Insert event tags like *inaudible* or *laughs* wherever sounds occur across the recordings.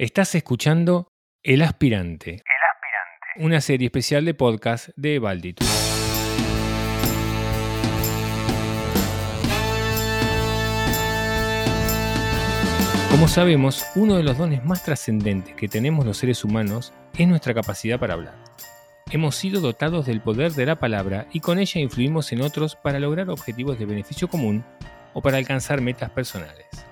Estás escuchando El Aspirante. El aspirante. Una serie especial de podcast de Balditus. Como sabemos, uno de los dones más trascendentes que tenemos los seres humanos es nuestra capacidad para hablar. Hemos sido dotados del poder de la palabra y con ella influimos en otros para lograr objetivos de beneficio común o para alcanzar metas personales.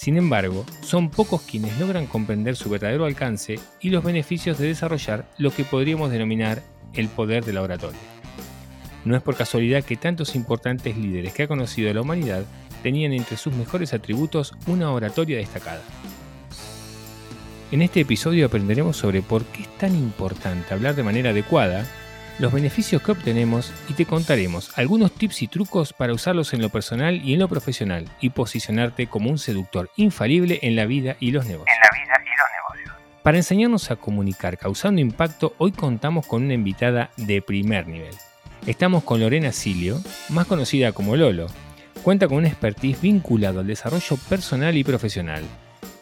Sin embargo, son pocos quienes logran comprender su verdadero alcance y los beneficios de desarrollar lo que podríamos denominar el poder de la oratoria. No es por casualidad que tantos importantes líderes que ha conocido la humanidad tenían entre sus mejores atributos una oratoria destacada. En este episodio aprenderemos sobre por qué es tan importante hablar de manera adecuada, los beneficios que obtenemos y te contaremos algunos tips y trucos para usarlos en lo personal y en lo profesional y posicionarte como un seductor infalible en la vida y los negocios. En la vida y los negocios. Para enseñarnos a comunicar causando impacto, hoy contamos con una invitada de primer nivel. Estamos con Lorena Silio, más conocida como Lolo. Cuenta con una expertise vinculada al desarrollo personal y profesional.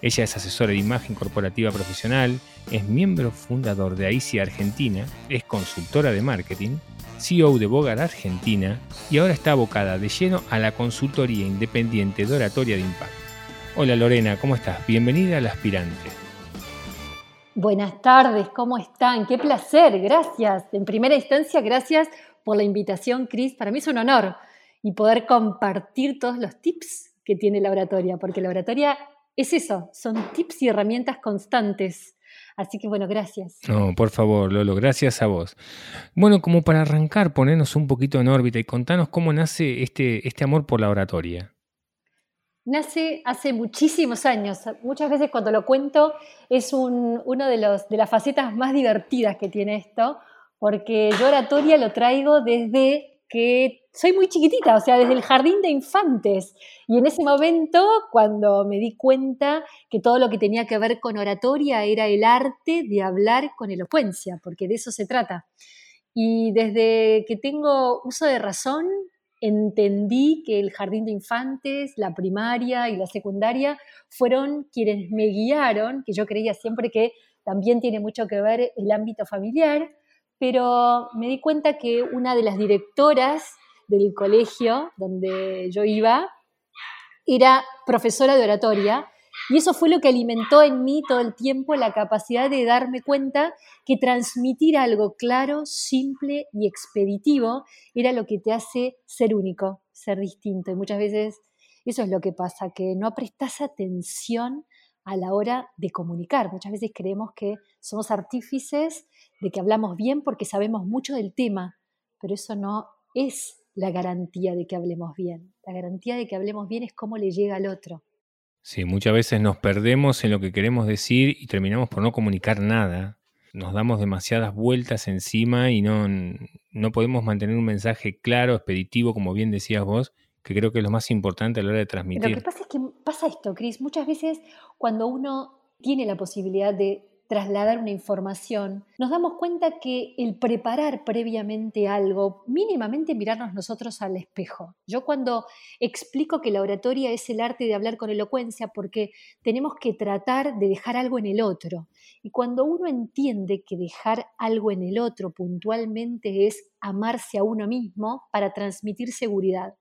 Ella es asesora de imagen corporativa profesional, es miembro fundador de AICI Argentina, es consultora de marketing, CEO de Bogar Argentina y ahora está abocada de lleno a la consultoría independiente de oratoria de impacto. Hola Lorena, ¿cómo estás? Bienvenida al aspirante. Buenas tardes, ¿cómo están? Qué placer, gracias. En primera instancia, gracias por la invitación, Cris. Para mí es un honor y poder compartir todos los tips que tiene la oratoria, porque la oratoria es eso, son tips y herramientas constantes. Así que bueno, gracias. No, por favor, Lolo, gracias a vos. Bueno, como para arrancar, ponernos un poquito en órbita y contanos cómo nace este, este amor por la oratoria. Nace hace muchísimos años. Muchas veces cuando lo cuento es un, uno de, los, de las facetas más divertidas que tiene esto, porque yo oratoria lo traigo desde que soy muy chiquitita, o sea, desde el jardín de infantes. Y en ese momento, cuando me di cuenta que todo lo que tenía que ver con oratoria era el arte de hablar con elocuencia, porque de eso se trata. Y desde que tengo uso de razón, entendí que el jardín de infantes, la primaria y la secundaria fueron quienes me guiaron, que yo creía siempre que también tiene mucho que ver el ámbito familiar, pero me di cuenta que una de las directoras del colegio donde yo iba era profesora de oratoria y eso fue lo que alimentó en mí todo el tiempo la capacidad de darme cuenta que transmitir algo claro, simple y expeditivo era lo que te hace ser único, ser distinto. Y muchas veces eso es lo que pasa, que no prestas atención a la hora de comunicar. Muchas veces creemos que somos artífices de que hablamos bien porque sabemos mucho del tema, pero eso no es la garantía de que hablemos bien. La garantía de que hablemos bien es cómo le llega al otro. Sí, muchas veces nos perdemos en lo que queremos decir y terminamos por no comunicar nada. Nos damos demasiadas vueltas encima y no, no podemos mantener un mensaje claro, expeditivo, como bien decías vos, que creo que es lo más importante a la hora de transmitir. Lo que pasa es que pasa esto, Cris. Muchas veces cuando uno tiene la posibilidad de trasladar una información, nos damos cuenta que el preparar previamente algo, mínimamente mirarnos nosotros al espejo. Yo cuando explico que la oratoria es el arte de hablar con elocuencia porque tenemos que tratar de dejar algo en el otro. Y cuando uno entiende que dejar algo en el otro puntualmente es amarse a uno mismo para transmitir seguridad.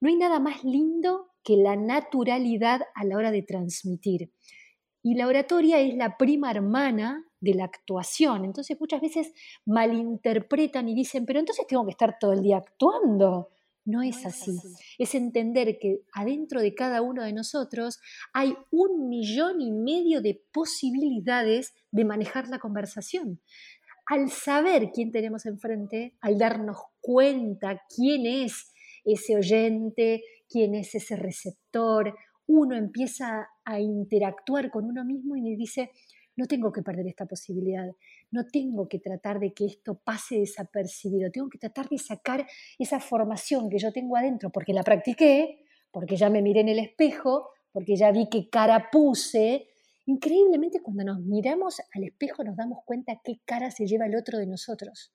No hay nada más lindo que la naturalidad a la hora de transmitir. Y la oratoria es la prima hermana de la actuación. Entonces muchas veces malinterpretan y dicen, pero entonces tengo que estar todo el día actuando. No es, así. Es entender que adentro de cada uno de nosotros hay un millón y medio de posibilidades de manejar la conversación. Al saber quién tenemos enfrente, al darnos cuenta quién es ese oyente, quién es ese receptor, uno empieza a interactuar con uno mismo y dice, no tengo que perder esta posibilidad, no tengo que tratar de que esto pase desapercibido, tengo que tratar de sacar esa formación que yo tengo adentro, porque la practiqué, porque ya me miré en el espejo, porque ya vi qué cara puse. Increíblemente cuando nos miramos al espejo nos damos cuenta qué cara se lleva el otro de nosotros.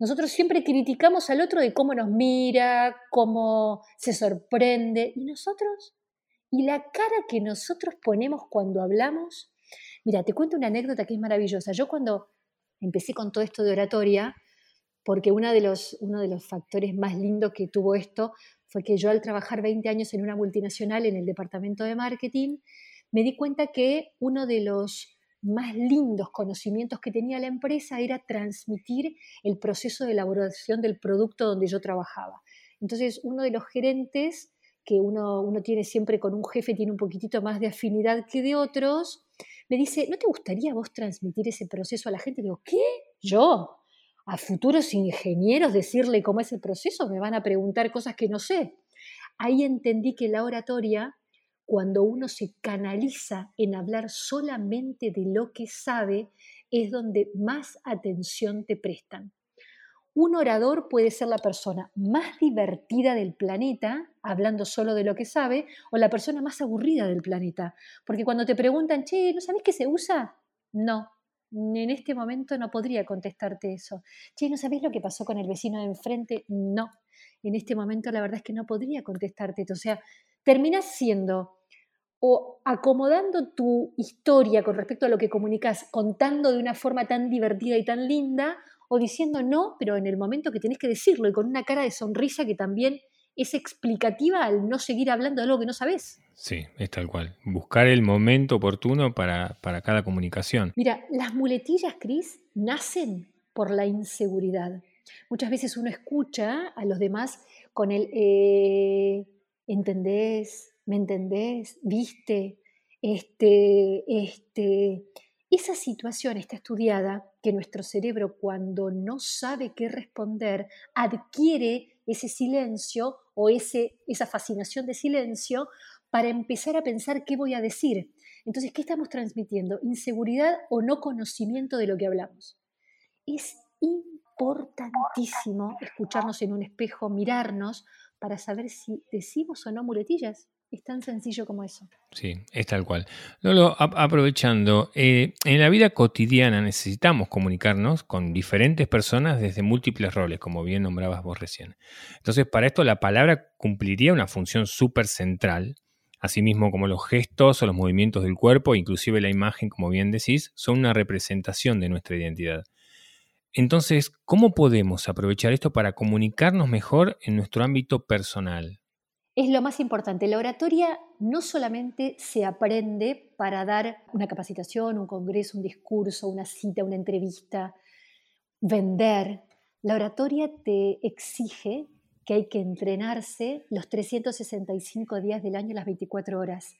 Nosotros siempre criticamos al otro de cómo nos mira, cómo se sorprende, y nosotros y la cara que nosotros ponemos cuando hablamos Mira, te cuento una anécdota que es maravillosa. Yo cuando empecé con todo esto de oratoria, porque uno de, los, uno de los factores más lindos que tuvo esto fue que yo al trabajar 20 años en una multinacional en el departamento de marketing, me di cuenta que uno de los más lindos conocimientos que tenía la empresa era transmitir el proceso de elaboración del producto donde yo trabajaba. Entonces, uno de los gerentes que uno, uno tiene siempre con un jefe, tiene un poquitito más de afinidad que de otros, me dice, ¿no te gustaría vos transmitir ese proceso a la gente? Digo, ¿qué? ¿Yo? a futuros ingenieros decirle cómo es el proceso, me van a preguntar cosas que no sé. Ahí entendí que la oratoria, cuando uno se canaliza en hablar solamente de lo que sabe, es donde más atención te prestan. Un orador puede ser la persona más divertida del planeta, hablando solo de lo que sabe, o la persona más aburrida del planeta. Porque cuando te preguntan, che, ¿no sabes qué se usa? No, en este momento no podría contestarte eso. Che, ¿no sabés lo que pasó con el vecino de enfrente? No, en este momento la verdad es que no podría contestarte. O sea, terminas siendo o acomodando tu historia con respecto a lo que comunicas, contando de una forma tan divertida y tan linda, o diciendo no, pero en el momento que tenés que decirlo y con una cara de sonrisa que también es explicativa al no seguir hablando de algo que no sabes. Sí, es tal cual. Buscar el momento oportuno para, cada comunicación. Mira, las muletillas, Cris, nacen por la inseguridad. Muchas veces uno escucha a los demás con el eh, ¿entendés? ¿Me entendés? ¿Viste? Este, este. Esa situación está estudiada que nuestro cerebro cuando no sabe qué responder adquiere ese silencio o ese, esa fascinación de silencio para empezar a pensar qué voy a decir. Entonces, ¿qué estamos transmitiendo? ¿Inseguridad o no conocimiento de lo que hablamos? Es importantísimo escucharnos en un espejo, mirarnos para saber si decimos o no muletillas. Es tan sencillo como eso. Sí, es tal cual. Lolo, aprovechando, eh, en la vida cotidiana necesitamos comunicarnos con diferentes personas desde múltiples roles, como bien nombrabas vos recién. Entonces, para esto la palabra cumpliría una función súper central, asimismo como los gestos o los movimientos del cuerpo, inclusive la imagen, como bien decís, son una representación de nuestra identidad. Entonces, ¿cómo podemos aprovechar esto para comunicarnos mejor en nuestro ámbito personal? Es lo más importante. La oratoria no solamente se aprende para dar una capacitación, un congreso, un discurso, una cita, una entrevista, vender. La oratoria te exige que hay que entrenarse los 365 días del año, las 24 horas.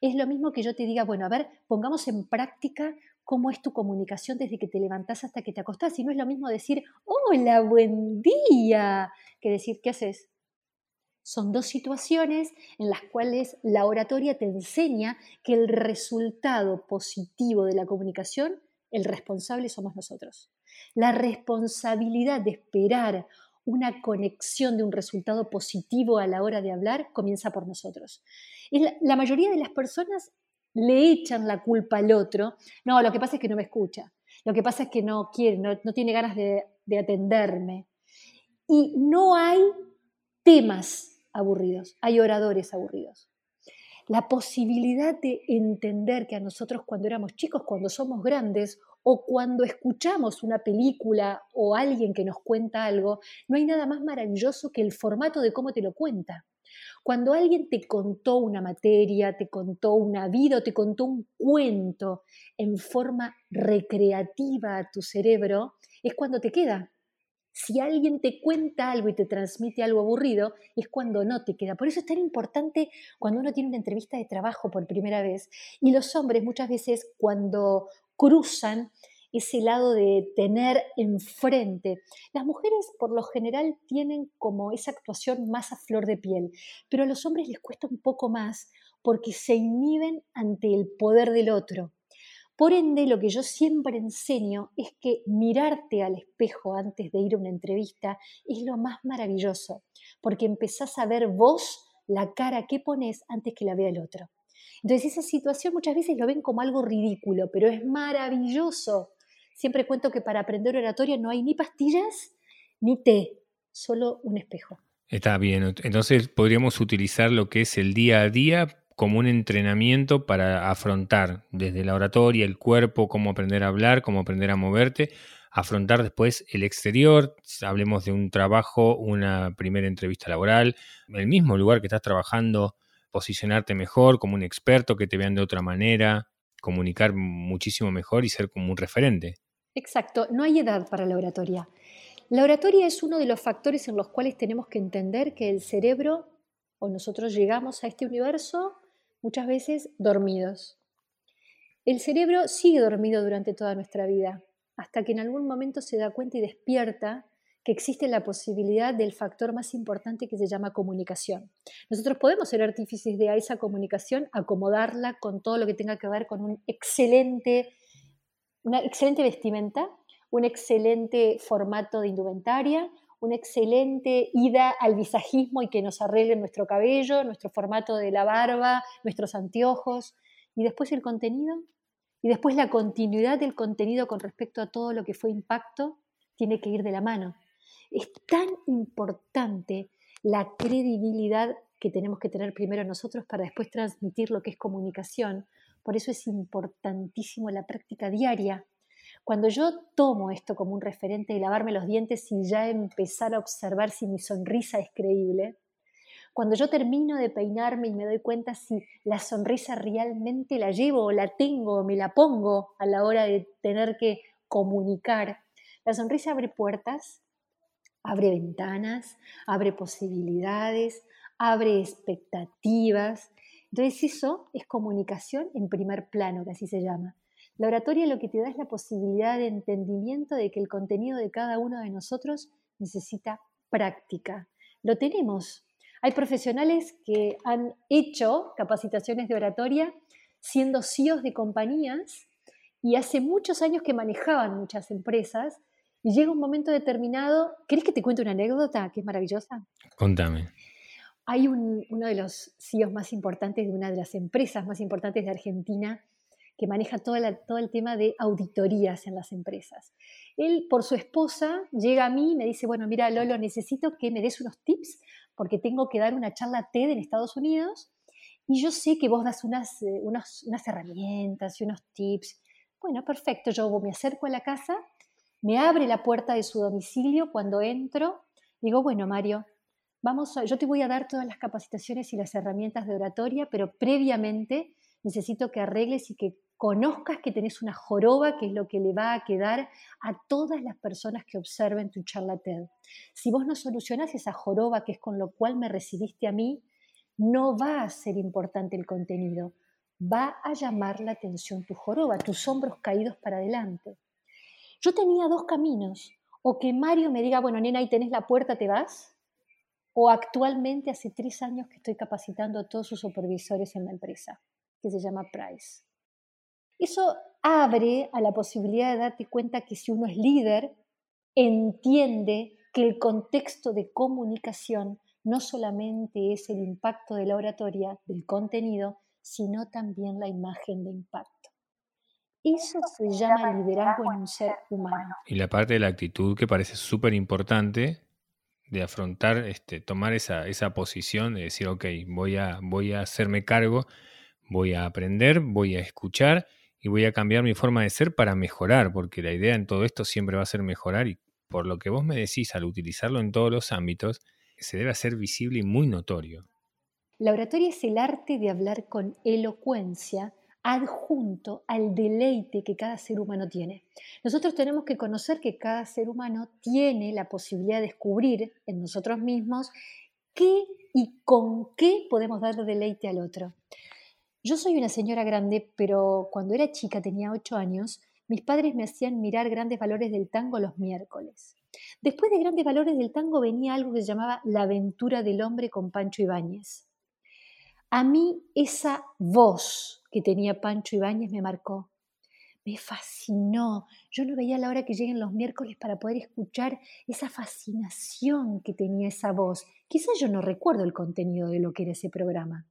Es lo mismo que yo te diga, bueno, a ver, pongamos en práctica cómo es tu comunicación desde que te levantás hasta que te acostás. Y no es lo mismo decir, hola, buen día, que decir, ¿qué haces? Son dos situaciones en las cuales la oratoria te enseña que el resultado positivo de la comunicación, el responsable somos nosotros. La responsabilidad de esperar una conexión de un resultado positivo a la hora de hablar comienza por nosotros. la, mayoría de las personas le echan la culpa al otro. No, lo que pasa es que no me escucha. Lo que pasa es que no quiere, no, tiene ganas de, de atenderme. Y no hay temas aburridos, hay oradores aburridos. La posibilidad de entender que a nosotros cuando éramos chicos, cuando somos grandes o cuando escuchamos una película o alguien que nos cuenta algo, no hay nada más maravilloso que el formato de cómo te lo cuenta. Cuando alguien te contó una materia, te contó una vida te contó un cuento en forma recreativa a tu cerebro, es cuando te queda. Si alguien te cuenta algo y te transmite algo aburrido, es cuando no te queda. Por eso es tan importante cuando uno tiene una entrevista de trabajo por primera vez. Y los hombres muchas veces cuando cruzan ese lado de tener enfrente. Las mujeres por lo general tienen como esa actuación más a flor de piel, pero a los hombres les cuesta un poco más porque se inhiben ante el poder del otro. Por ende, lo que yo siempre enseño es que mirarte al espejo antes de ir a una entrevista es lo más maravilloso, porque empezás a ver vos la cara que pones antes que la vea el otro. Entonces esa situación muchas veces lo ven como algo ridículo, pero es maravilloso. Siempre cuento que para aprender oratoria no hay ni pastillas ni té, solo un espejo. Está bien, entonces podríamos utilizar lo que es el día a día como un entrenamiento para afrontar desde la oratoria, el cuerpo, cómo aprender a hablar, cómo aprender a moverte, afrontar después el exterior, hablemos de un trabajo, una primera entrevista laboral, el mismo lugar que estás trabajando, posicionarte mejor como un experto, que te vean de otra manera, comunicar muchísimo mejor y ser como un referente. Exacto, no hay edad para la oratoria. La oratoria es uno de los factores en los cuales tenemos que entender que el cerebro o nosotros llegamos a este universo muchas veces dormidos. El cerebro sigue dormido durante toda nuestra vida, hasta que en algún momento se da cuenta y despierta que existe la posibilidad del factor más importante que se llama comunicación. Nosotros podemos ser artífices de esa comunicación, acomodarla con todo lo que tenga que ver con un excelente, una excelente vestimenta, un excelente formato de indumentaria, una excelente ida al visajismo y que nos arregle nuestro cabello, nuestro formato de la barba, nuestros anteojos, y después el contenido, y después la continuidad del contenido con respecto a todo lo que fue impacto, tiene que ir de la mano. Es tan importante la credibilidad que tenemos que tener primero nosotros para después transmitir lo que es comunicación. Por eso es importantísimo la práctica diaria. Cuando yo tomo esto como un referente de lavarme los dientes y ya empezar a observar si mi sonrisa es creíble, cuando yo termino de peinarme y me doy cuenta si la sonrisa realmente la llevo o la tengo o me la pongo a la hora de tener que comunicar, la sonrisa abre puertas, abre ventanas, abre posibilidades, abre expectativas. Entonces eso es comunicación en primer plano, que así se llama. La oratoria lo que te da es la posibilidad de entendimiento de que el contenido de cada uno de nosotros necesita práctica. Lo tenemos. Hay profesionales que han hecho capacitaciones de oratoria siendo CEOs de compañías y hace muchos años que manejaban muchas empresas y llega un momento determinado. ¿Querés que te cuente una anécdota que es maravillosa? Contame. Hay uno de los CEOs más importantes de una de las empresas más importantes de Argentina que maneja todo, el tema de auditorías en las empresas. Él, por su esposa, llega a mí y me dice, bueno, mira, Lolo, necesito que me des unos tips porque tengo que dar una charla TED en Estados Unidos y yo sé que vos das unas, eh, unas herramientas y unos tips. Bueno, perfecto, yo me acerco a la casa me abre la puerta de su domicilio cuando entro. Digo, bueno, Mario, vamos yo te voy a dar todas las capacitaciones y las herramientas de oratoria, pero previamente necesito que arregles y que conozcas que tenés una joroba, que es lo que le va a quedar a todas las personas que observen tu charla TED. Si vos no solucionás esa joroba, que es con lo cual me recibiste a mí, no va a ser importante el contenido, va a llamar la atención tu joroba, tus hombros caídos para adelante. Yo tenía dos caminos, o que Mario me diga, bueno, nena, ahí tenés la puerta, te vas, o actualmente hace tres años que estoy capacitando a todos sus supervisores en la empresa, que se llama Price. Eso abre a la posibilidad de darte cuenta que si uno es líder, entiende que el contexto de comunicación no solamente es el impacto de la oratoria, del contenido, sino también la imagen de impacto. Eso se llama liderazgo en un ser humano. Y la parte de la actitud que parece súper importante de afrontar, este, tomar esa, esa posición de decir, ok, voy a, voy a hacerme cargo, voy a aprender, voy a escuchar y voy a cambiar mi forma de ser para mejorar, porque la idea en todo esto siempre va a ser mejorar y por lo que vos me decís, al utilizarlo en todos los ámbitos, se debe hacer visible y muy notorio. La oratoria es el arte de hablar con elocuencia adjunto al deleite que cada ser humano tiene. Nosotros tenemos que conocer que cada ser humano tiene la posibilidad de descubrir en nosotros mismos qué y con qué podemos darle deleite al otro. Yo soy una señora grande, pero cuando era chica, tenía ocho años, mis padres me hacían mirar grandes valores del tango los miércoles. Después de grandes valores del tango venía algo que se llamaba La aventura del hombre con Pancho Ibáñez. A mí esa voz que tenía Pancho Ibáñez me marcó. Me fascinó. Yo no veía la hora que lleguen los miércoles para poder escuchar esa fascinación que tenía esa voz. Quizás yo no recuerdo el contenido de lo que era ese programa.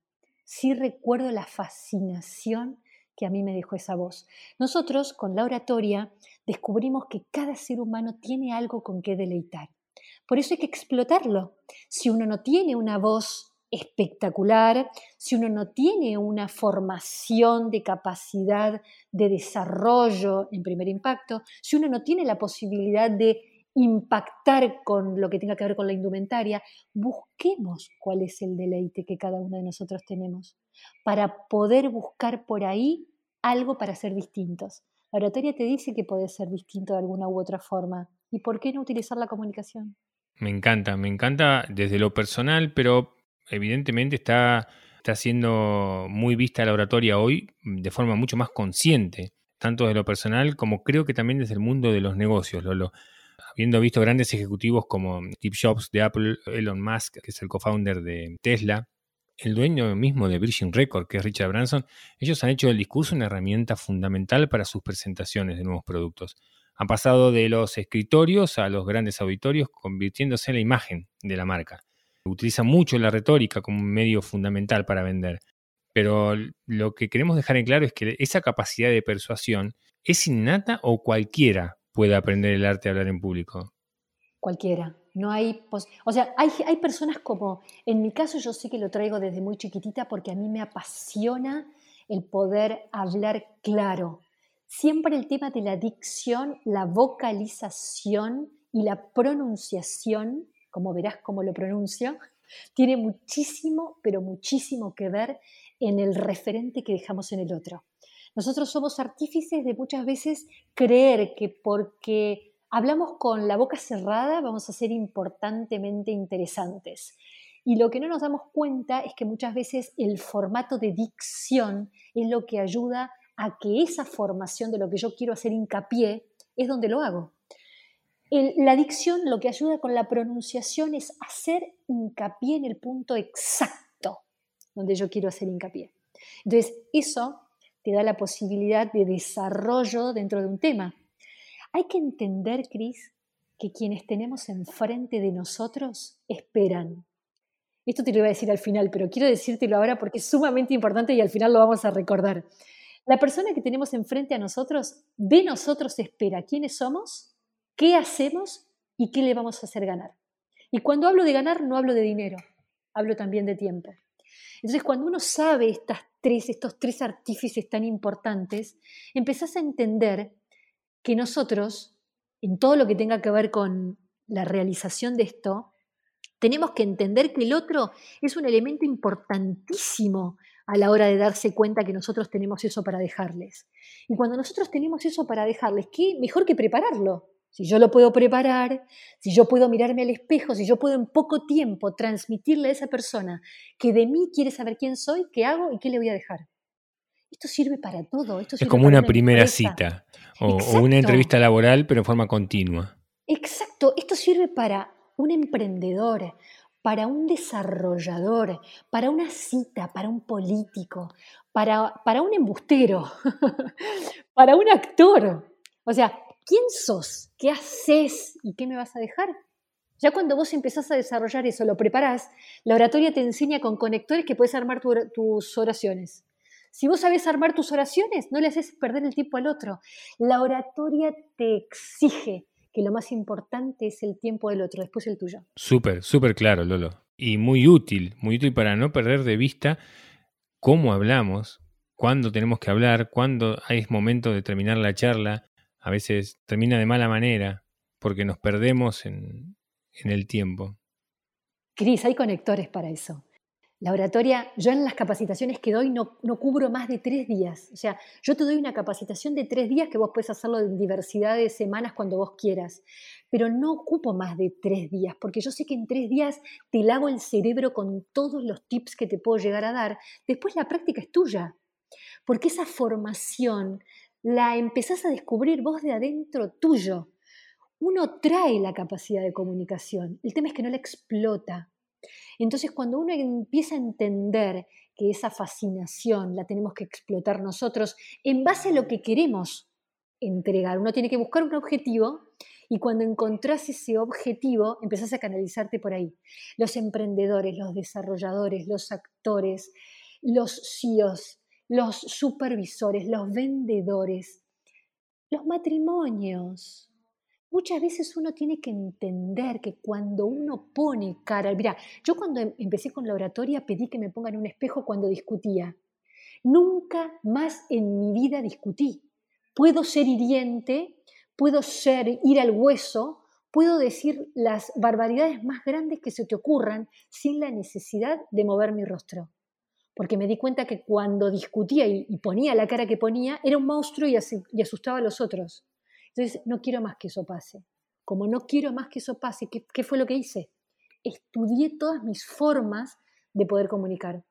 Sí recuerdo la fascinación que a mí me dejó esa voz. Nosotros, con la oratoria, descubrimos que cada ser humano tiene algo con qué deleitar. Por eso hay que explotarlo. Si uno no tiene una voz espectacular, si uno no tiene una formación de capacidad de desarrollo en primer impacto, si uno no tiene la posibilidad de impactar con lo que tenga que ver con la indumentaria, busquemos cuál es el deleite que cada uno de nosotros tenemos para poder buscar por ahí algo para ser distintos. La oratoria te dice que puedes ser distinto de alguna u otra forma. ¿Y por qué no utilizar la comunicación? Me encanta, me encanta desde lo personal, pero evidentemente está, está siendo muy vista la oratoria hoy de forma mucho más consciente, tanto desde lo personal como creo que también desde el mundo de los negocios. Habiendo visto grandes ejecutivos como Steve Jobs de Apple, Elon Musk, que es el co-founder de Tesla, el dueño mismo de Virgin Record, que es Richard Branson, ellos han hecho del discurso una herramienta fundamental para sus presentaciones de nuevos productos. Han pasado de los escritorios a los grandes auditorios, convirtiéndose en la imagen de la marca. Utilizan mucho la retórica como un medio fundamental para vender. Pero lo que queremos dejar en claro es que esa capacidad de persuasión es innata o cualquiera puede aprender el arte de hablar en público. Cualquiera. No hay, o sea, hay, hay personas como, en mi caso yo sé que lo traigo desde muy chiquitita porque a mí me apasiona el poder hablar claro. Siempre el tema de la dicción, la vocalización y la pronunciación, como verás cómo lo pronuncio, tiene muchísimo, pero muchísimo que ver en el referente que dejamos en el otro. Nosotros somos artífices de muchas veces creer que porque hablamos con la boca cerrada, vamos a ser importantemente interesantes. Y lo que no nos damos cuenta es que muchas veces el formato de dicción es lo que ayuda a que esa formación de lo que yo quiero hacer hincapié es donde lo hago. la dicción lo que ayuda con la pronunciación es hacer hincapié en el punto exacto donde yo quiero hacer hincapié. Entonces, eso te da la posibilidad de desarrollo dentro de un tema. Hay que entender, Cris, que quienes tenemos enfrente de nosotros esperan. Esto te lo iba a decir al final, pero quiero decírtelo ahora porque es sumamente importante y al final lo vamos a recordar. La persona que tenemos enfrente a nosotros, de nosotros espera quiénes somos, qué hacemos y qué le vamos a hacer ganar. Y cuando hablo de ganar, no hablo de dinero, hablo también de tiempo. Entonces, cuando uno sabe estas tres, estos tres artífices tan importantes, empezás a entender que nosotros, en todo lo que tenga que ver con la realización de esto, tenemos que entender que el otro es un elemento importantísimo a la hora de darse cuenta que nosotros tenemos eso para dejarles. Y cuando nosotros tenemos eso para dejarles, ¿qué mejor que prepararlo? Si yo lo puedo preparar, si yo puedo mirarme al espejo, si yo puedo en poco tiempo transmitirle a esa persona que de mí quiere saber quién soy, qué hago y qué le voy a dejar. Esto sirve para todo. Esto es como una, primera cita o, una entrevista laboral, pero en forma continua. Exacto, esto sirve para un emprendedor, para un desarrollador, para una cita, para un político, para, para un embustero, *laughs* para un actor. O sea, ¿quién sos? ¿Qué haces? ¿Y qué me vas a dejar? Ya cuando vos empezás a desarrollar eso, lo preparás, la oratoria te enseña con conectores que puedes armar tus oraciones. Si vos sabés armar tus oraciones, no le haces perder el tiempo al otro. La oratoria te exige que lo más importante es el tiempo del otro, después el tuyo. Súper, súper claro, Lolo. Y muy útil, muy útil para no perder de vista cómo hablamos, cuándo tenemos que hablar, cuándo hay momento de terminar la charla. A veces termina de mala manera porque nos perdemos en, en el tiempo. Cris, hay conectores para eso. La oratoria, yo en las capacitaciones que doy no, no, cubro más de tres días. O sea, yo te doy una capacitación de tres días que vos puedes hacerlo en diversidad de semanas cuando vos quieras, pero no ocupo más de tres días, porque yo sé que en tres días te lavo el cerebro con todos los tips que te puedo llegar a dar. Después la práctica es tuya, porque esa formación la empezás a descubrir vos de adentro tuyo. Uno trae la capacidad de comunicación, el tema es que no la explota. Entonces, cuando uno empieza a entender que esa fascinación la tenemos que explotar nosotros en base a lo que queremos entregar, uno tiene que buscar un objetivo y cuando encontrás ese objetivo, empezás a canalizarte por ahí. Los emprendedores, los desarrolladores, los actores, los CEOs, los supervisores, los vendedores, los matrimonios, muchas veces uno tiene que entender que cuando uno pone cara, mira, yo cuando em, empecé con la oratoria pedí que me pongan un espejo cuando discutía. Nunca más en mi vida discutí. Puedo ser hiriente, puedo ser ir al hueso, puedo decir las barbaridades más grandes que se te ocurran sin la necesidad de mover mi rostro. Porque me di cuenta que cuando discutía y, ponía la cara que ponía, era un monstruo y, asustaba a los otros. Entonces, no quiero más que eso pase. Como no quiero más que eso pase, ¿qué, ¿qué, fue lo que hice? Estudié todas mis formas de poder comunicar.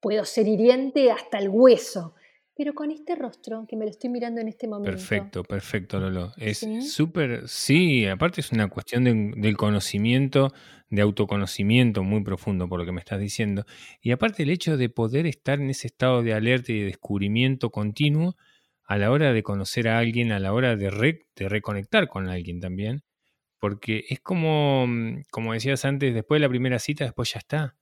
Puedo ser hiriente hasta el hueso, pero con este rostro que me lo estoy mirando en este momento. Perfecto, perfecto, Lolo. Es súper, ¿Sí? aparte es una cuestión del conocimiento, de autoconocimiento muy profundo por lo que me estás diciendo. Y aparte el hecho de poder estar en ese estado de alerta y de descubrimiento continuo a la hora de conocer a alguien, a la hora de, de reconectar con alguien también. Porque es como, como decías antes, después de la primera cita, después ya está.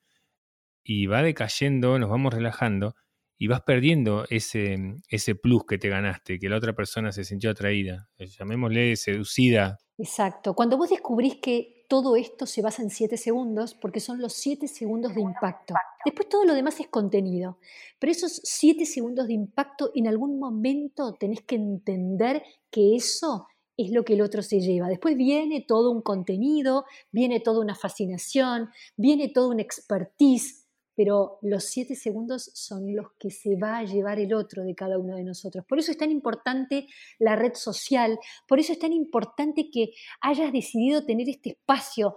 Y va decayendo, nos vamos relajando y vas perdiendo ese, ese plus que te ganaste, que la otra persona se sintió atraída, eh, llamémosle seducida. Exacto. Cuando vos descubrís que todo esto se basa en siete segundos, porque son los siete segundos de impacto. Después todo lo demás es contenido, pero esos siete segundos de impacto en algún momento tenés que entender que eso es lo que el otro se lleva. Después viene todo un contenido, viene toda una fascinación, viene toda una expertise, pero los siete segundos son los que se va a llevar el otro de cada uno de nosotros. Por eso es tan importante la red social, por eso es tan importante que hayas decidido tener este espacio.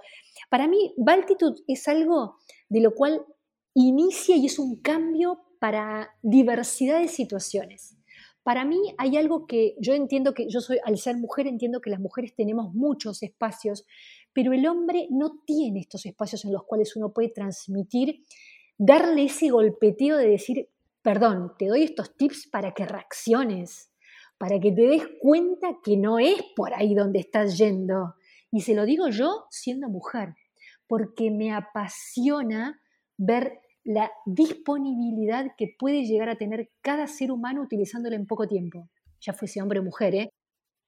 Para mí, Valtitude es algo de lo cual inicia y es un cambio para diversidad de situaciones. Para mí hay algo que yo entiendo que yo soy, al ser mujer, entiendo que las mujeres tenemos muchos espacios, pero el hombre no tiene estos espacios en los cuales uno puede transmitir darle ese golpeteo de decir, perdón, te doy estos tips para que reacciones, para que te des cuenta que no es por ahí donde estás yendo. Y se lo digo yo siendo mujer, porque me apasiona ver la disponibilidad que puede llegar a tener cada ser humano utilizándolo en poco tiempo, ya fuese hombre o mujer, ¿eh?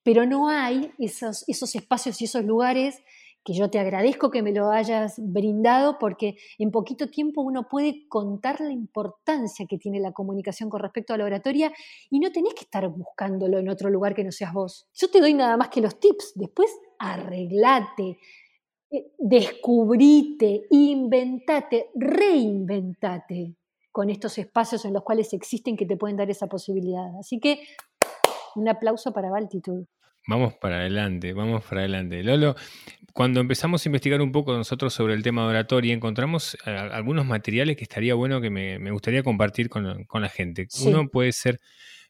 pero no hay esos, esos espacios y esos lugares que yo te agradezco que me lo hayas brindado porque en poquito tiempo uno puede contar la importancia que tiene la comunicación con respecto a la oratoria y no tenés que estar buscándolo en otro lugar que no seas vos. Yo te doy nada más que los tips, después arreglate, eh, descubrite, inventate, reinventate con estos espacios en los cuales existen que te pueden dar esa posibilidad. Así que un aplauso para Valtitude. Vamos para adelante, vamos para adelante. Lolo, cuando empezamos a investigar un poco nosotros sobre el tema de oratoria, encontramos eh, algunos materiales que estaría bueno que me, gustaría compartir con, la gente. Uno puede ser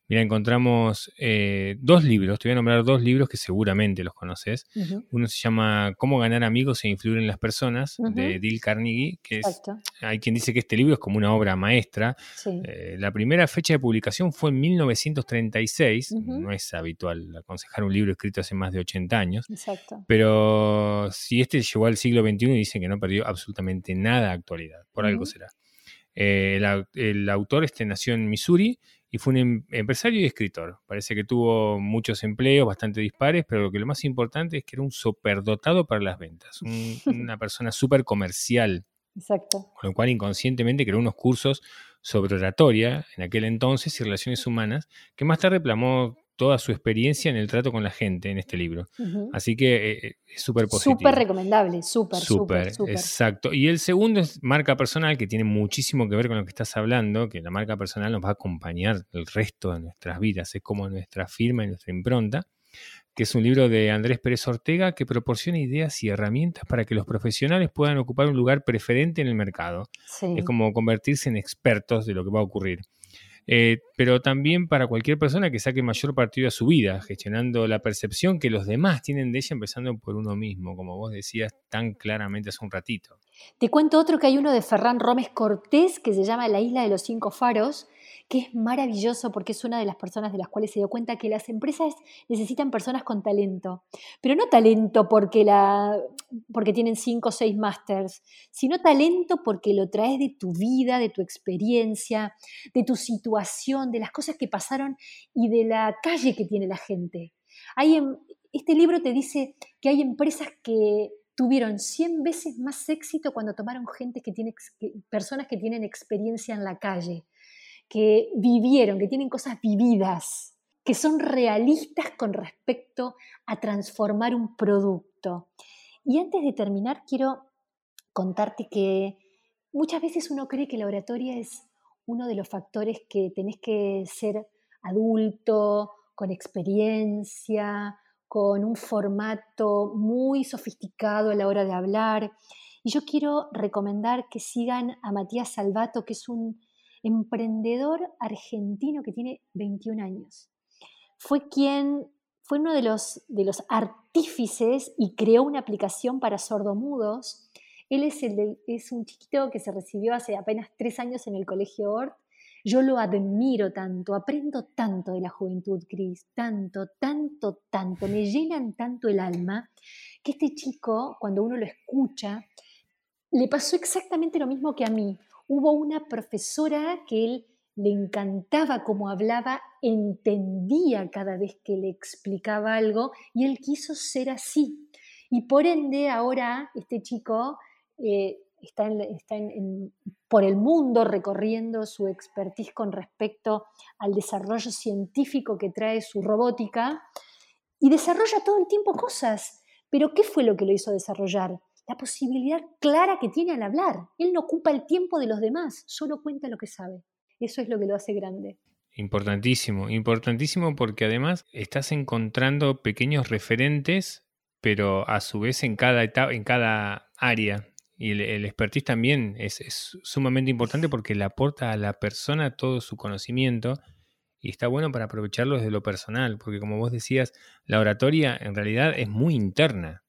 Mira, encontramos eh, dos libros, te voy a nombrar dos libros que seguramente los conoces. Uno se llama Cómo ganar amigos e influir en las personas, de Dale Carnegie, que es, hay quien dice que este libro es como una obra maestra. Eh, la primera fecha de publicación fue en 1936, no es habitual aconsejar un libro escrito hace más de 80 años, Exacto. pero si este llegó al siglo XXI, dicen que no perdió absolutamente nada de actualidad, por algo será. Eh, el, el, autor este nació en Missouri y fue un em, empresario y escritor. Parece que tuvo muchos empleos bastante dispares, pero lo que lo más importante es que era un superdotado para las ventas, *laughs* una persona súper comercial. Exacto. Con lo cual inconscientemente creó unos cursos sobre oratoria en aquel entonces y relaciones humanas, que más tarde plamó toda su experiencia en el trato con la gente en este libro. Así que eh, eh, es súper positivo. Súper recomendable, súper, súper. Exacto. Y el segundo es marca personal, que tiene muchísimo que ver con lo que estás hablando, que la marca personal nos va a acompañar el resto de nuestras vidas, es como nuestra firma y nuestra impronta que es un libro de Andrés Pérez Ortega que proporciona ideas y herramientas para que los profesionales puedan ocupar un lugar preferente en el mercado. Es como convertirse en expertos de lo que va a ocurrir. Eh, pero también para cualquier persona que saque mayor partido a su vida, gestionando la percepción que los demás tienen de ella, empezando por uno mismo, como vos decías tan claramente hace un ratito. Te cuento otro que hay uno de Ferran Rómez Cortés que se llama La Isla de los Cinco Faros, que es maravilloso porque es una de las personas de las cuales se dio cuenta que las empresas necesitan personas con talento, pero no talento porque, la, porque tienen cinco o seis másters, sino talento porque lo traes de tu vida, de tu experiencia, de tu situación, de las cosas que pasaron y de la calle que tiene la gente. Hay este libro te dice que hay empresas que tuvieron 100 veces más éxito cuando tomaron gente que tiene, personas que tienen experiencia en la calle, que vivieron, que tienen cosas vividas, que son realistas con respecto a transformar un producto. Y antes de terminar, quiero contarte que muchas veces uno cree que la oratoria es uno de los factores que tenés que ser adulto, con experiencia, con un formato muy sofisticado a la hora de hablar. Y yo quiero recomendar que sigan a Matías Salvato, que es un emprendedor argentino que tiene 21 años. Fue quien fue uno de los, de los artífices y creó una aplicación para sordomudos. Él es, el es un chiquito que se recibió hace apenas tres años en el Colegio Ort yo lo admiro tanto, aprendo tanto de la juventud, Cris, tanto, tanto, tanto, me llenan tanto el alma, que este chico, cuando uno lo escucha, le pasó exactamente lo mismo que a mí. Hubo una profesora que él le encantaba cómo hablaba, entendía cada vez que le explicaba algo y él quiso ser así. Y por ende ahora este chico eh, está, por el mundo recorriendo su expertise con respecto al desarrollo científico que trae su robótica y desarrolla todo el tiempo cosas. Pero ¿qué fue lo que lo hizo desarrollar? La posibilidad clara que tiene al hablar. Él no ocupa el tiempo de los demás, solo cuenta lo que sabe. Eso es lo que lo hace grande. Importantísimo, importantísimo porque además estás encontrando pequeños referentes, pero a su vez en cada etapa, en cada área y el, expertise también es, sumamente importante porque le aporta a la persona todo su conocimiento y está bueno para aprovecharlo desde lo personal, porque como vos decías, la oratoria en realidad es muy interna.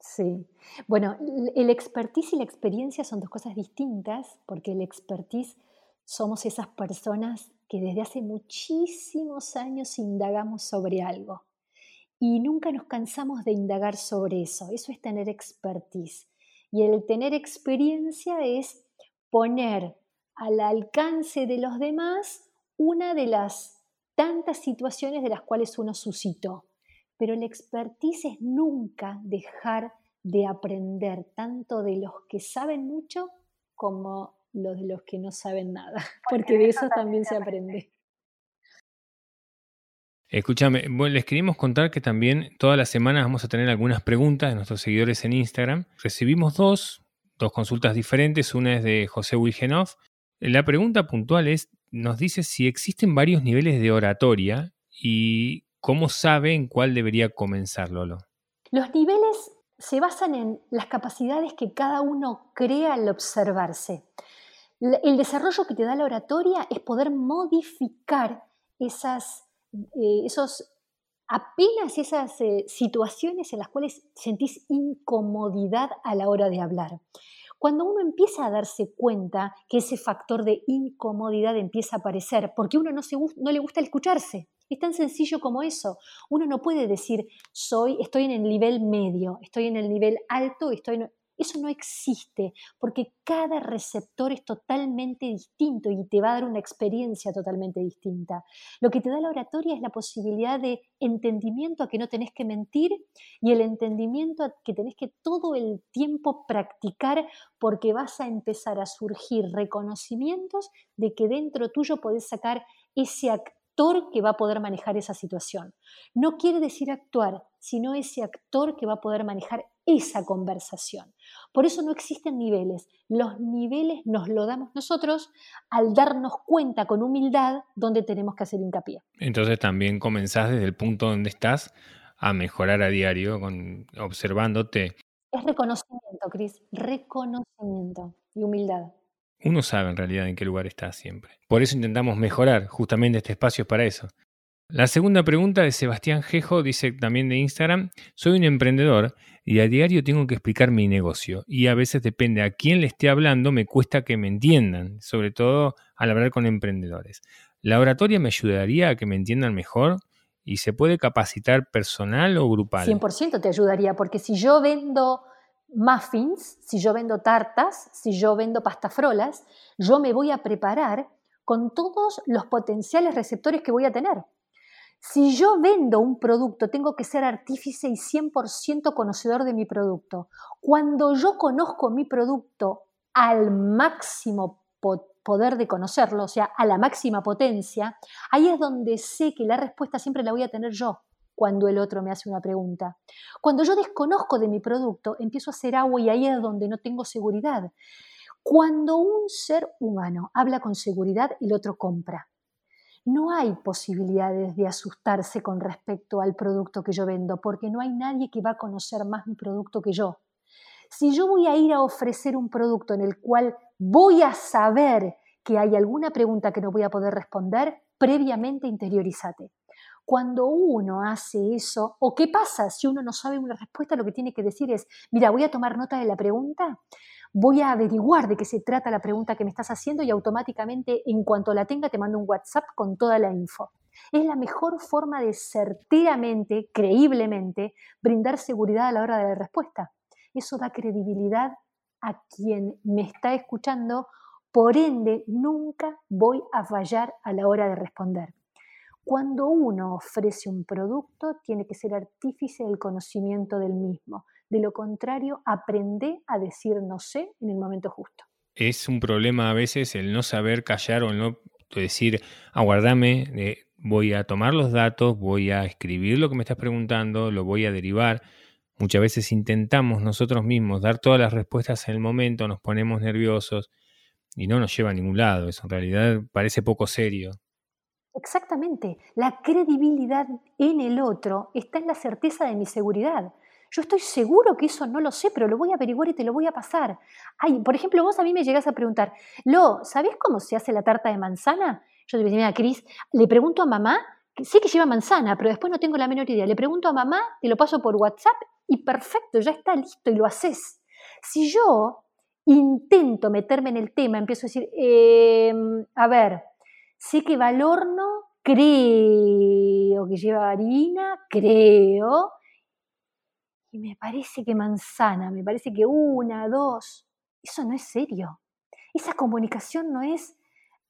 Sí. Bueno, el expertise y la experiencia son dos cosas distintas, porque el expertise somos esas personas que desde hace muchísimos años indagamos sobre algo y nunca nos cansamos de indagar sobre eso. Eso es tener expertise. Y el tener experiencia es poner al alcance de los demás una de las tantas situaciones de las cuales uno suscitó. Pero el expertise es nunca dejar de aprender tanto de los que saben mucho como los de los que no saben nada, *laughs* porque de eso también se aprende. Escúchame, les queríamos contar que también todas las semanas vamos a tener algunas preguntas de nuestros seguidores en Instagram. Recibimos dos, dos consultas diferentes. Una es de José Wilgenov. La pregunta puntual es, nos dice si existen varios niveles de oratoria y cómo sabe en cuál debería comenzar, Lolo. Los niveles se basan en las capacidades que cada uno crea al observarse. El desarrollo que te da la oratoria es poder modificar esas eh, esos, apenas esas eh, situaciones en las cuales sentís incomodidad a la hora de hablar. Cuando uno empieza a darse cuenta que ese factor de incomodidad empieza a aparecer, porque uno no, le gusta escucharse, es tan sencillo como eso. Uno no puede decir, soy, estoy en el nivel medio, estoy en el nivel alto, estoy en... Eso no existe, porque cada receptor es totalmente distinto y te va a dar una experiencia totalmente distinta. Lo que te da la oratoria es la posibilidad de entendimiento a que no tenés que mentir y el entendimiento a que tenés que todo el tiempo practicar porque vas a empezar a surgir reconocimientos de que dentro tuyo podés sacar ese actor que va a poder manejar esa situación. No quiere decir actuar, sino ese actor que va a poder manejar esa conversación. Por eso no existen niveles. Los niveles nos lo damos nosotros al darnos cuenta con humildad donde tenemos que hacer hincapié. Entonces también comenzás desde el punto donde estás a mejorar a diario, con, observándote. Es reconocimiento, Cris, reconocimiento y humildad. Uno sabe en realidad en qué lugar está siempre. Por eso intentamos mejorar, justamente este espacio es para eso. La segunda pregunta de Sebastián Gejo dice también de Instagram, soy un emprendedor y a diario tengo que explicar mi negocio y a veces depende a quién le esté hablando me cuesta que me entiendan, sobre todo al hablar con emprendedores. ¿La oratoria me ayudaría a que me entiendan mejor? ¿Y se puede capacitar personal o grupal? 100% te ayudaría, porque si yo vendo muffins, si yo vendo tartas, si yo vendo pastafrolas, yo me voy a preparar con todos los potenciales receptores que voy a tener. Si yo vendo un producto, tengo que ser artífice y 100% conocedor de mi producto. Cuando yo conozco mi producto al máximo poder de conocerlo, o sea, a la máxima potencia, ahí es donde sé que la respuesta siempre la voy a tener yo cuando el otro me hace una pregunta. Cuando yo desconozco de mi producto, empiezo a hacer agua y ahí es donde no tengo seguridad. Cuando un ser humano habla con seguridad, el otro compra no hay posibilidades de asustarse con respecto al producto que yo vendo, porque no hay nadie que va a conocer más mi producto que yo. Si yo voy a ir a ofrecer un producto en el cual voy a saber que hay alguna pregunta que no voy a poder responder, previamente interiorízate. Cuando uno hace eso, o qué pasa si uno no sabe una respuesta, lo que tiene que decir es, mira, voy a tomar nota de la pregunta, voy a averiguar de qué se trata la pregunta que me estás haciendo y automáticamente en cuanto la tenga te mando un WhatsApp con toda la info. Es la mejor forma de certeramente, creíblemente, brindar seguridad a la hora de la respuesta. Eso da credibilidad a quien me está escuchando, por ende nunca voy a fallar a la hora de responder. Cuando uno ofrece un producto, tiene que ser artífice del conocimiento del mismo. De lo contrario, aprende a decir no sé en el momento justo. Es un problema a veces el no saber callar o el no decir, aguardame, eh, voy a tomar los datos, voy a escribir lo que me estás preguntando, lo voy a derivar. Muchas veces intentamos nosotros mismos dar todas las respuestas en el momento, nos ponemos nerviosos y no nos lleva a ningún lado. Eso en realidad parece poco serio. Exactamente. La credibilidad en el otro está en la certeza de mi seguridad. Yo estoy seguro que eso no lo sé, pero lo voy a averiguar y te lo voy a pasar. Ay, por ejemplo, vos a mí me llegás a preguntar, Lo, ¿sabés cómo se hace la tarta de manzana? Yo te digo, mira, Cris, le pregunto a mamá, sé que lleva manzana, pero después no tengo la menor idea. Le pregunto a mamá, te lo paso por WhatsApp y perfecto, ya está listo y lo haces. Si yo intento meterme en el tema, empiezo a decir, em, a ver, sé que va al horno, creo que lleva harina, creo, y me parece que manzana, me parece que una, dos, eso no es serio. Esa comunicación no es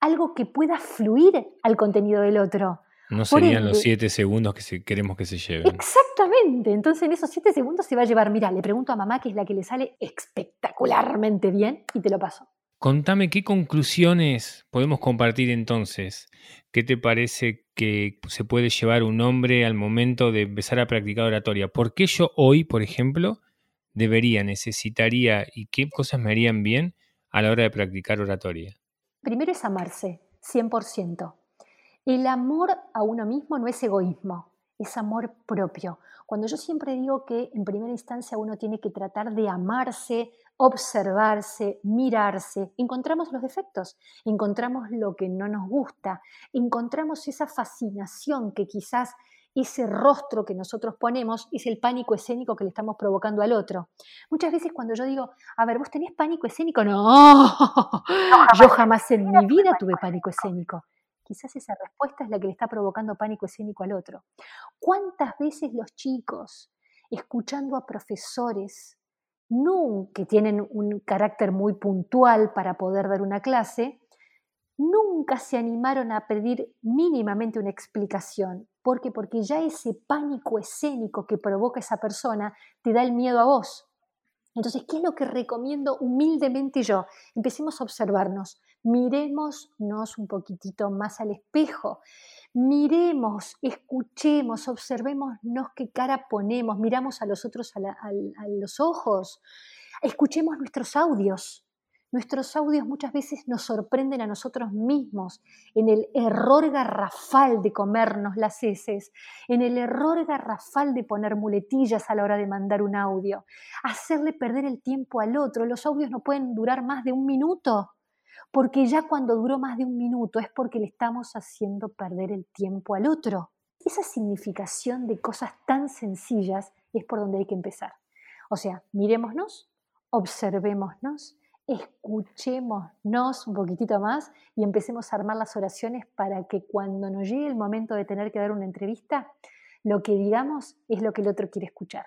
algo que pueda fluir al contenido del otro. No serían los siete segundos que queremos que se lleven. Exactamente. Entonces en esos siete segundos se va a llevar, mira, le pregunto a mamá que es la que le sale espectacularmente bien y te lo paso. Contame qué conclusiones podemos compartir entonces. ¿Qué te parece que se puede llevar un hombre al momento de empezar a practicar oratoria? ¿Por qué yo hoy, por ejemplo, debería, necesitaría y qué cosas me harían bien a la hora de practicar oratoria? Primero es amarse, 100%. El amor a uno mismo no es egoísmo, es amor propio. Cuando yo siempre digo que en primera instancia uno tiene que tratar de amarse, observarse, mirarse, encontramos los defectos, encontramos lo que no nos gusta, encontramos esa fascinación que quizás ese rostro que nosotros ponemos es el pánico escénico que le estamos provocando al otro. Muchas veces cuando yo digo, a ver, ¿vos tenés pánico escénico? No, *laughs* yo jamás en mi vida tuve pánico escénico. Quizás esa respuesta es la que le está provocando pánico escénico al otro. ¿Cuántas veces los chicos, escuchando a profesores que tienen un carácter muy puntual para poder dar una clase, nunca se animaron a pedir mínimamente una explicación. ¿Por qué? Porque ya ese pánico escénico que provoca esa persona te da el miedo a vos. Entonces, ¿qué es lo que recomiendo humildemente yo? Empecemos a observarnos, miremosnos un poquitito más al espejo, miremos, escuchemos, observémonos qué cara ponemos, miramos a los otros a, los ojos, escuchemos nuestros audios. Nuestros audios muchas veces nos sorprenden a nosotros mismos en el error garrafal de comernos las heces, en el error garrafal de poner muletillas a la hora de mandar un audio, hacerle perder el tiempo al otro. Los audios no pueden durar más de un minuto porque ya cuando duró más de un minuto es porque le estamos haciendo perder el tiempo al otro. Esa significación de cosas tan sencillas es por donde hay que empezar. O sea, mirémonos, observémonos, escuchémonos un poquitito más y empecemos a armar las oraciones para que cuando nos llegue el momento de tener que dar una entrevista, lo que digamos es lo que el otro quiere escuchar.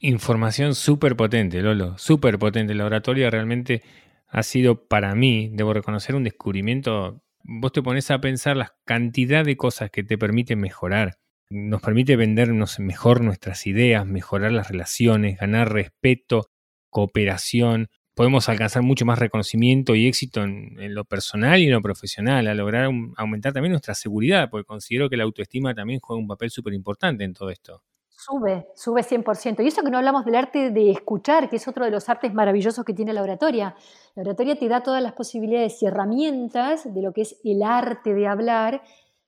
Información súper potente, Lolo, súper potente. La oratoria realmente ha sido para mí, debo reconocer, un descubrimiento vos te pones a pensar la cantidad de cosas que te permiten mejorar. Nos permite vendernos mejor nuestras ideas, mejorar las relaciones, ganar respeto, cooperación. Podemos alcanzar mucho más reconocimiento y éxito en, lo personal y en lo profesional, a lograr aumentar también nuestra seguridad, porque considero que la autoestima también juega un papel súper importante en todo esto. Sube, sube 100%. Y eso que no hablamos del arte de escuchar, que es otro de los artes maravillosos que tiene la oratoria. La oratoria te da todas las posibilidades y herramientas de lo que es el arte de hablar,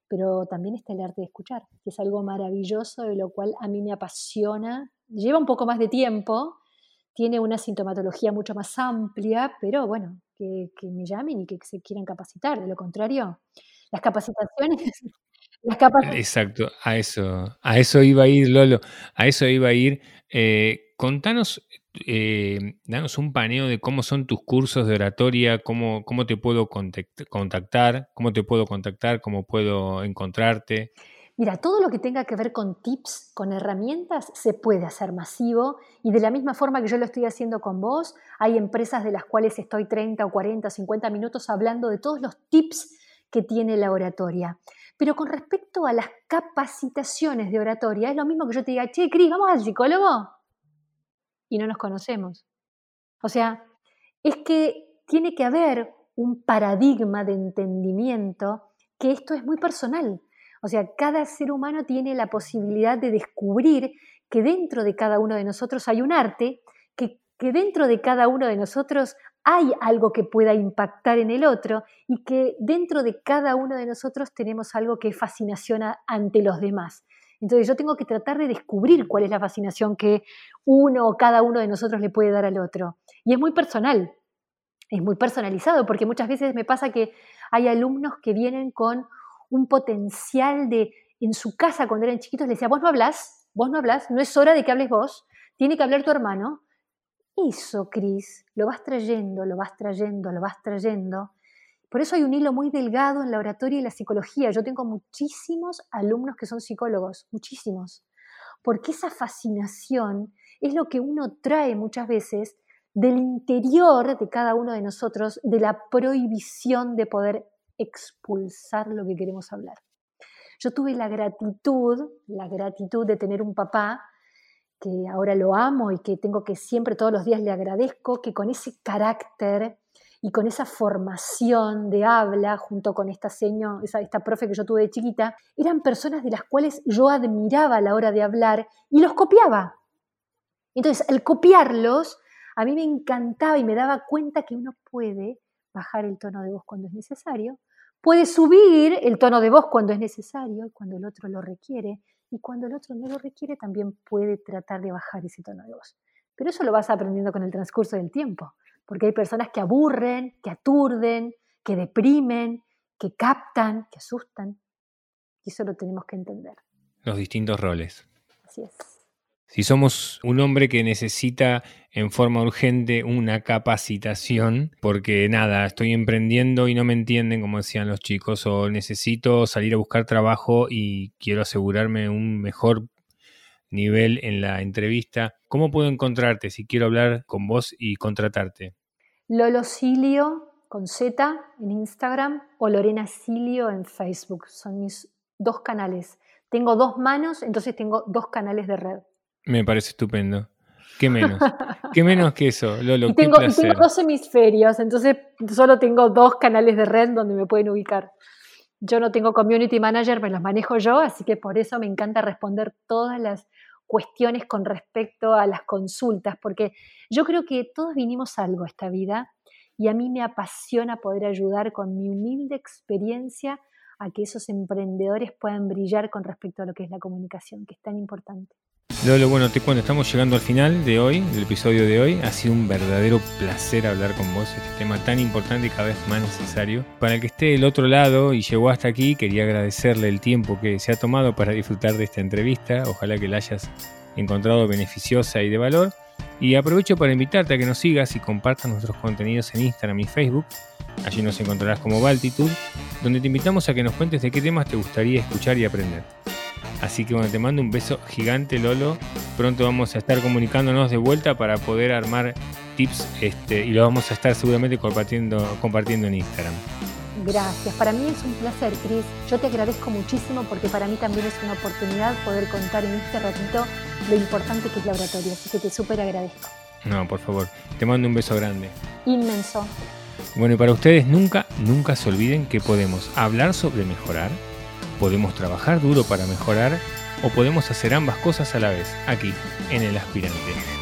pero también está el arte de escuchar, que es algo maravilloso, de lo cual a mí me apasiona. Lleva un poco más de tiempo, tiene una sintomatología mucho más amplia, pero bueno, que, que me llamen y que se quieran capacitar. De lo contrario, las capacitaciones Exacto, a eso, a eso iba a ir, Lolo, a eso iba a ir. Eh, contanos, eh, danos un paneo de cómo son tus cursos de oratoria, cómo, cómo te puedo contactar, cómo te puedo contactar, cómo puedo encontrarte. Mira, todo lo que tenga que ver con tips, con herramientas, se puede hacer masivo y de la misma forma que yo lo estoy haciendo con vos, hay empresas de las cuales estoy 30 o 40, 50 minutos hablando de todos los tips que tiene la oratoria. Pero con respecto a las capacitaciones de oratoria, es lo mismo que yo te diga, che, Cris, ¿vamos al psicólogo? Y no nos conocemos. O sea, es que tiene que haber un paradigma de entendimiento que esto es muy personal. O sea, cada ser humano tiene la posibilidad de descubrir que dentro de cada uno de nosotros hay un arte, que, dentro de cada uno de nosotros hay algo que pueda impactar en el otro y que dentro de cada uno de nosotros tenemos algo que fascinación ante los demás. Entonces yo tengo que tratar de descubrir cuál es la fascinación que uno o cada uno de nosotros le puede dar al otro. Y es muy personal, es muy personalizado, porque muchas veces me pasa que hay alumnos que vienen con un potencial de, en su casa cuando eran chiquitos, les decía, vos no hablas, vos no hablas, no es hora de que hables vos, tiene que hablar tu hermano, eso, Cris, lo vas trayendo, lo vas trayendo, lo vas trayendo. Por eso hay un hilo muy delgado en la oratoria y la psicología. Yo tengo muchísimos alumnos que son psicólogos, muchísimos. Porque esa fascinación es lo que uno trae muchas veces del interior de cada uno de nosotros, de la prohibición de poder expulsar lo que queremos hablar. Yo tuve la gratitud, la gratitud de tener un papá que ahora lo amo y que tengo que siempre todos los días le agradezco, que con ese carácter y con esa formación de habla, junto con esta seño, esa, esta profe que yo tuve de chiquita, eran personas de las cuales yo admiraba a la hora de hablar y los copiaba. Entonces, al copiarlos, a mí me encantaba y me daba cuenta que uno puede bajar el tono de voz cuando es necesario, puede subir el tono de voz cuando es necesario, cuando el otro lo requiere, y cuando el otro no lo requiere también puede tratar de bajar ese tono de voz. Pero eso lo vas aprendiendo con el transcurso del tiempo, porque hay personas que aburren, que aturden, que deprimen, que captan, que asustan. Y eso lo tenemos que entender. Los distintos roles. Así es. Si somos un hombre que necesita en forma urgente una capacitación, porque nada, estoy emprendiendo y no me entienden, como decían los chicos, o necesito salir a buscar trabajo y quiero asegurarme un mejor nivel en la entrevista, ¿cómo puedo encontrarte si quiero hablar con vos y contratarte? Lolo Silio con Z en Instagram o Lorena Silio en Facebook. Son mis dos canales. Tengo dos manos, entonces tengo dos canales de red. Me parece estupendo. ¿Qué menos? ¿Qué menos que eso, Lolo? *laughs* Y tengo, dos hemisferios, entonces solo tengo dos canales de red donde me pueden ubicar. Yo no tengo community manager, me los manejo yo, así que por eso me encanta responder todas las cuestiones con respecto a las consultas, porque yo creo que todos vinimos a algo esta vida y a mí me apasiona poder ayudar con mi humilde experiencia a que esos emprendedores puedan brillar con respecto a lo que es la comunicación, que es tan importante. Lolo, bueno, te cuento, estamos llegando al final de hoy, del episodio de hoy. Ha sido un verdadero placer hablar con vos, este tema tan importante y cada vez más necesario. Para el que esté del otro lado y llegó hasta aquí, quería agradecerle el tiempo que se ha tomado para disfrutar de esta entrevista. Ojalá que la hayas encontrado beneficiosa y de valor. Y aprovecho para invitarte a que nos sigas y compartas nuestros contenidos en Instagram y Facebook. Allí nos encontrarás como Baltitude, donde te invitamos a que nos cuentes de qué temas te gustaría escuchar y aprender. Así que bueno, te mando un beso gigante, Lolo. Pronto vamos a estar comunicándonos de vuelta para poder armar tips este, y lo vamos a estar seguramente compartiendo, compartiendo en Instagram. Gracias, para mí es un placer, Cris. Yo te agradezco muchísimo porque para mí también es una oportunidad poder contar en este ratito lo importante que es la oratoria, así que te súper agradezco. No, por favor, te mando un beso grande. Inmenso. Bueno, y para ustedes nunca, nunca se olviden que podemos hablar sobre mejorar, podemos trabajar duro para mejorar o podemos hacer ambas cosas a la vez, aquí, en el aspirante.